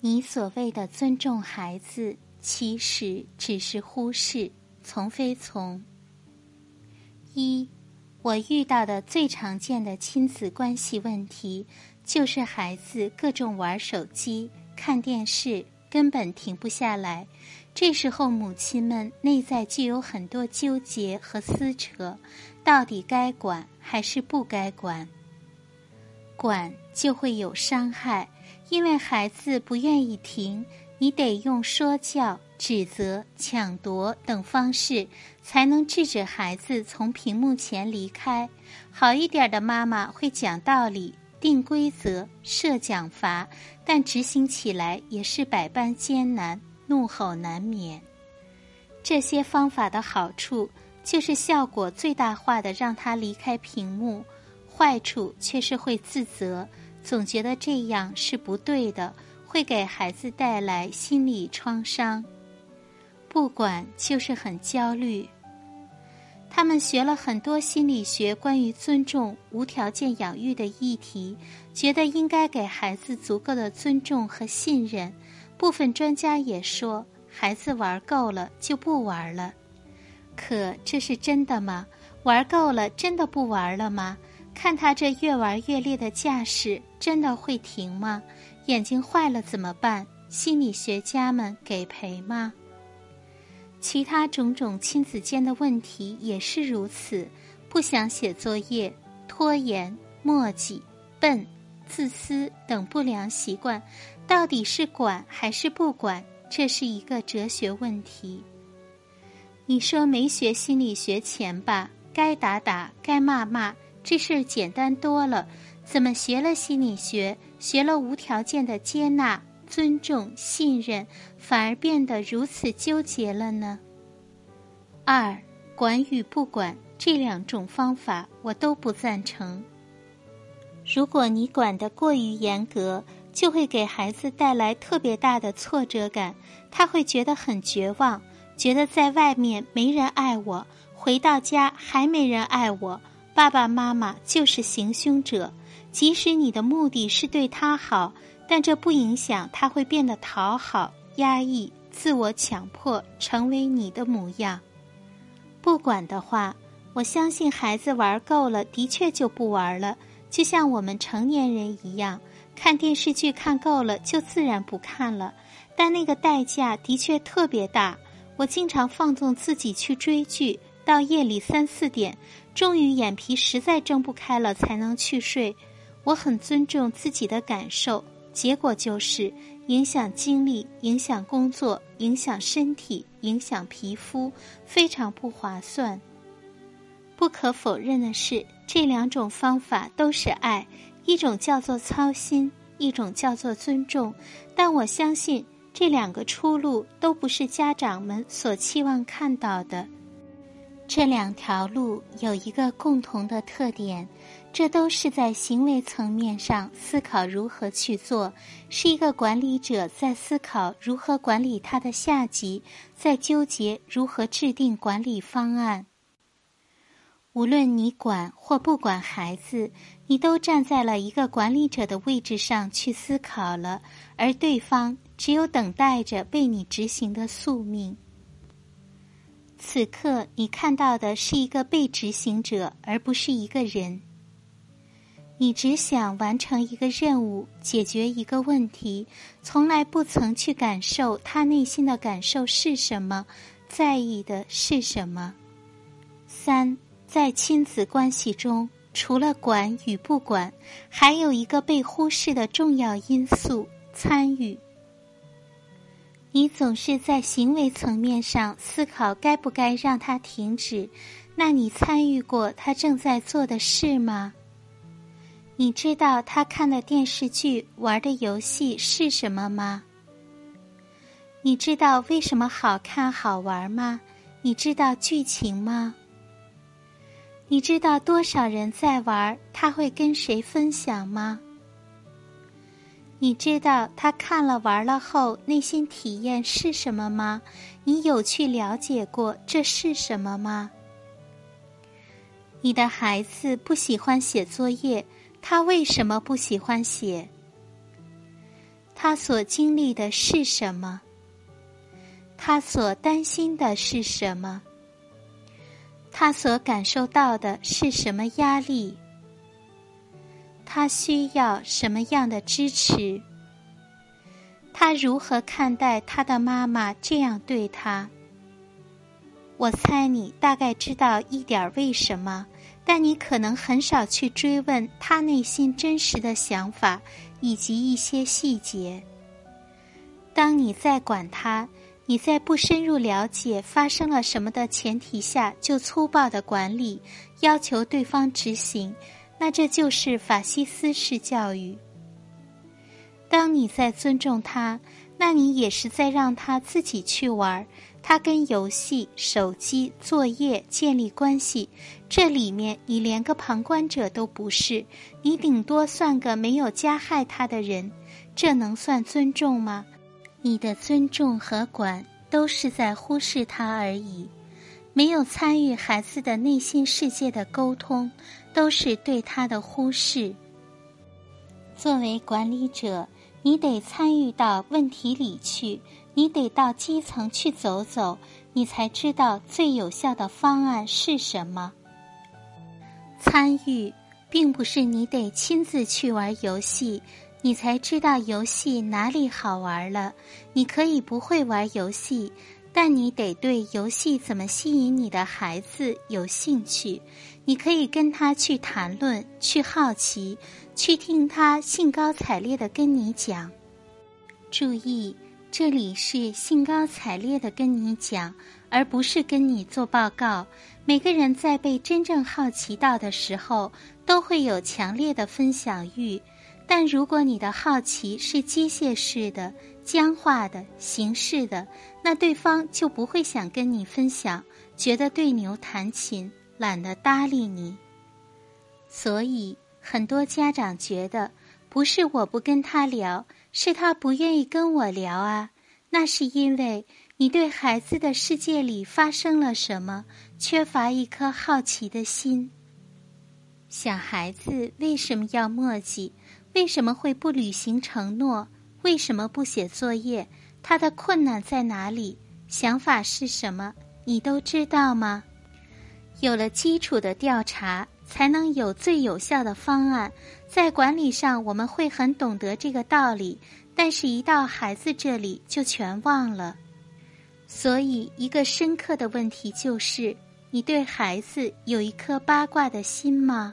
你所谓的尊重孩子，其实只是忽视，从非从。一，我遇到的最常见的亲子关系问题，就是孩子各种玩手机、看电视，根本停不下来。这时候，母亲们内在就有很多纠结和撕扯，到底该管还是不该管？管就会有伤害。因为孩子不愿意停，你得用说教、指责、抢夺等方式，才能制止孩子从屏幕前离开。好一点的妈妈会讲道理、定规则、设奖罚，但执行起来也是百般艰难，怒吼难免。这些方法的好处就是效果最大化的让他离开屏幕，坏处却是会自责。总觉得这样是不对的，会给孩子带来心理创伤。不管就是很焦虑。他们学了很多心理学关于尊重、无条件养育的议题，觉得应该给孩子足够的尊重和信任。部分专家也说，孩子玩够了就不玩了。可这是真的吗？玩够了真的不玩了吗？看他这越玩越烈的架势，真的会停吗？眼睛坏了怎么办？心理学家们给赔吗？其他种种亲子间的问题也是如此：不想写作业、拖延、磨叽、笨、自私等不良习惯，到底是管还是不管？这是一个哲学问题。你说没学心理学前吧，该打打，该骂骂。这事简单多了，怎么学了心理学，学了无条件的接纳、尊重、信任，反而变得如此纠结了呢？二，管与不管这两种方法我都不赞成。如果你管得过于严格，就会给孩子带来特别大的挫折感，他会觉得很绝望，觉得在外面没人爱我，回到家还没人爱我。爸爸妈妈就是行凶者，即使你的目的是对他好，但这不影响他会变得讨好、压抑、自我强迫，成为你的模样。不管的话，我相信孩子玩够了，的确就不玩了，就像我们成年人一样，看电视剧看够了，就自然不看了。但那个代价的确特别大，我经常放纵自己去追剧。到夜里三四点，终于眼皮实在睁不开了，才能去睡。我很尊重自己的感受，结果就是影响精力、影响工作、影响身体、影响皮肤，非常不划算。不可否认的是，这两种方法都是爱，一种叫做操心，一种叫做尊重。但我相信，这两个出路都不是家长们所期望看到的。这两条路有一个共同的特点，这都是在行为层面上思考如何去做，是一个管理者在思考如何管理他的下级，在纠结如何制定管理方案。无论你管或不管孩子，你都站在了一个管理者的位置上去思考了，而对方只有等待着被你执行的宿命。此刻你看到的是一个被执行者，而不是一个人。你只想完成一个任务，解决一个问题，从来不曾去感受他内心的感受是什么，在意的是什么。三，在亲子关系中，除了管与不管，还有一个被忽视的重要因素——参与。你总是在行为层面上思考该不该让他停止，那你参与过他正在做的事吗？你知道他看的电视剧、玩的游戏是什么吗？你知道为什么好看好玩吗？你知道剧情吗？你知道多少人在玩，他会跟谁分享吗？你知道他看了玩了后内心体验是什么吗？你有去了解过这是什么吗？你的孩子不喜欢写作业，他为什么不喜欢写？他所经历的是什么？他所担心的是什么？他所感受到的是什么压力？他需要什么样的支持？他如何看待他的妈妈这样对他？我猜你大概知道一点为什么，但你可能很少去追问他内心真实的想法以及一些细节。当你在管他，你在不深入了解发生了什么的前提下就粗暴的管理，要求对方执行，那这就是法西斯式教育。当你在尊重他，那你也是在让他自己去玩儿。他跟游戏、手机、作业建立关系，这里面你连个旁观者都不是，你顶多算个没有加害他的人，这能算尊重吗？你的尊重和管都是在忽视他而已，没有参与孩子的内心世界的沟通，都是对他的忽视。作为管理者，你得参与到问题里去。你得到基层去走走，你才知道最有效的方案是什么。参与，并不是你得亲自去玩游戏，你才知道游戏哪里好玩了。你可以不会玩游戏，但你得对游戏怎么吸引你的孩子有兴趣。你可以跟他去谈论，去好奇，去听他兴高采烈的跟你讲。注意。这里是兴高采烈的跟你讲，而不是跟你做报告。每个人在被真正好奇到的时候，都会有强烈的分享欲。但如果你的好奇是机械式的、僵化的、形式的，那对方就不会想跟你分享，觉得对牛弹琴，懒得搭理你。所以，很多家长觉得，不是我不跟他聊。是他不愿意跟我聊啊，那是因为你对孩子的世界里发生了什么，缺乏一颗好奇的心。小孩子为什么要墨迹？为什么会不履行承诺？为什么不写作业？他的困难在哪里？想法是什么？你都知道吗？有了基础的调查。才能有最有效的方案。在管理上，我们会很懂得这个道理，但是，一到孩子这里就全忘了。所以，一个深刻的问题就是：你对孩子有一颗八卦的心吗？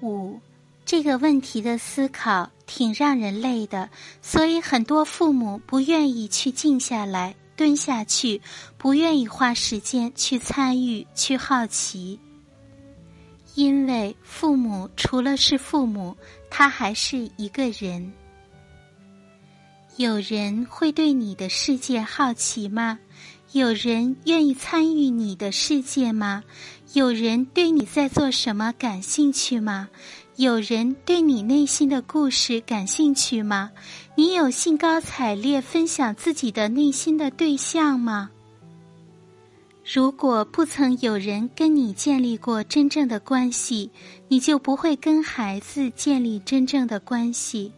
五，这个问题的思考挺让人累的，所以很多父母不愿意去静下来、蹲下去，不愿意花时间去参与、去好奇。因为父母除了是父母，他还是一个人。有人会对你的世界好奇吗？有人愿意参与你的世界吗？有人对你在做什么感兴趣吗？有人对你内心的故事感兴趣吗？你有兴高采烈分享自己的内心的对象吗？如果不曾有人跟你建立过真正的关系，你就不会跟孩子建立真正的关系。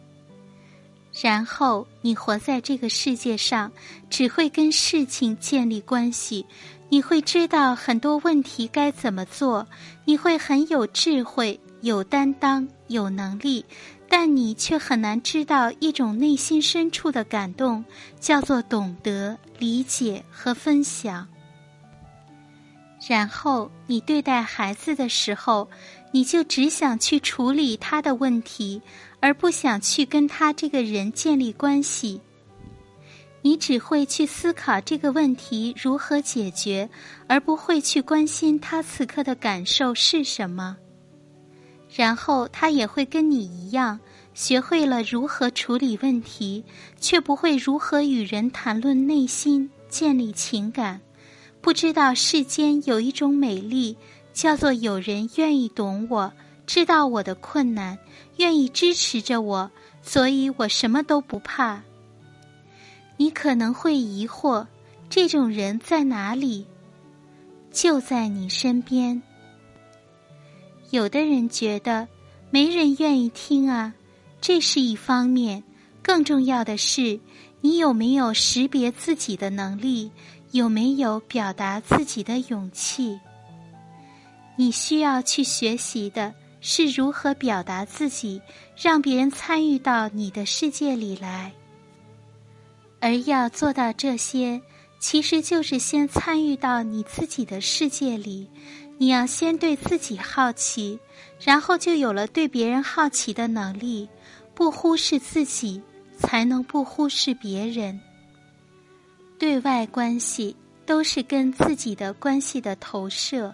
然后你活在这个世界上，只会跟事情建立关系。你会知道很多问题该怎么做，你会很有智慧、有担当、有能力，但你却很难知道一种内心深处的感动，叫做懂得、理解和分享。然后你对待孩子的时候，你就只想去处理他的问题，而不想去跟他这个人建立关系。你只会去思考这个问题如何解决，而不会去关心他此刻的感受是什么。然后他也会跟你一样，学会了如何处理问题，却不会如何与人谈论内心、建立情感。不知道世间有一种美丽，叫做有人愿意懂我，知道我的困难，愿意支持着我，所以我什么都不怕。你可能会疑惑，这种人在哪里？就在你身边。有的人觉得没人愿意听啊，这是一方面，更重要的是，你有没有识别自己的能力？有没有表达自己的勇气？你需要去学习的是如何表达自己，让别人参与到你的世界里来。而要做到这些，其实就是先参与到你自己的世界里。你要先对自己好奇，然后就有了对别人好奇的能力。不忽视自己，才能不忽视别人。对外关系都是跟自己的关系的投射，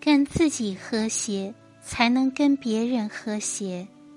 跟自己和谐，才能跟别人和谐。